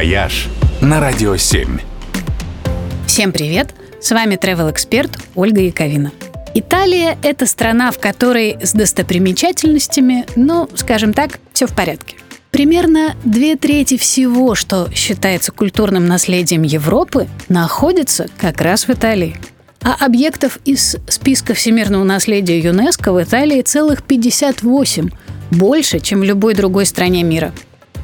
«Вояж» на Радио 7. Всем привет! С вами travel эксперт Ольга Яковина. Италия – это страна, в которой с достопримечательностями, ну, скажем так, все в порядке. Примерно две трети всего, что считается культурным наследием Европы, находится как раз в Италии. А объектов из списка всемирного наследия ЮНЕСКО в Италии целых 58, больше, чем в любой другой стране мира.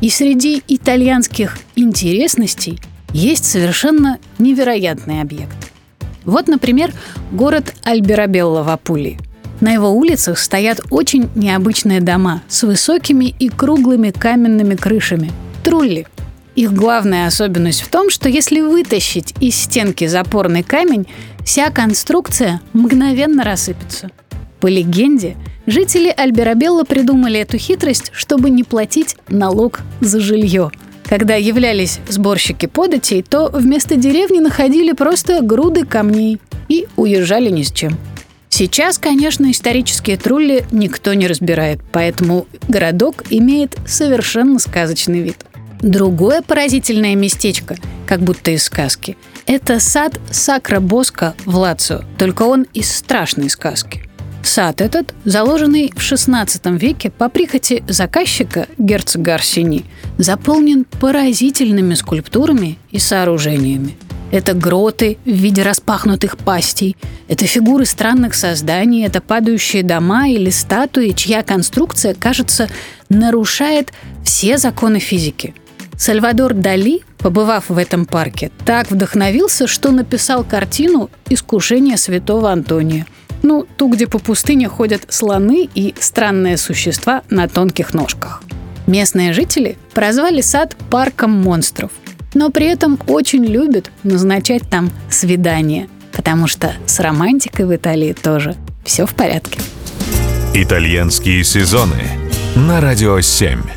И среди итальянских интересностей есть совершенно невероятный объект. Вот, например, город Альберабелло в Апулии. На его улицах стоят очень необычные дома с высокими и круглыми каменными крышами – трулли. Их главная особенность в том, что если вытащить из стенки запорный камень, вся конструкция мгновенно рассыпется. По легенде, жители Альберабелла придумали эту хитрость, чтобы не платить налог за жилье. Когда являлись сборщики податей, то вместо деревни находили просто груды камней и уезжали ни с чем. Сейчас, конечно, исторические трулли никто не разбирает, поэтому городок имеет совершенно сказочный вид. Другое поразительное местечко, как будто из сказки, это сад Сакра Боска в Лацио, только он из страшной сказки. Сад этот, заложенный в XVI веке по прихоти заказчика герцога Арсени, заполнен поразительными скульптурами и сооружениями. Это гроты в виде распахнутых пастей, это фигуры странных созданий, это падающие дома или статуи, чья конструкция, кажется, нарушает все законы физики. Сальвадор Дали, побывав в этом парке, так вдохновился, что написал картину «Искушение святого Антония», ну, ту, где по пустыне ходят слоны и странные существа на тонких ножках. Местные жители прозвали сад парком монстров, но при этом очень любят назначать там свидания, потому что с романтикой в Италии тоже все в порядке. Итальянские сезоны на радио 7.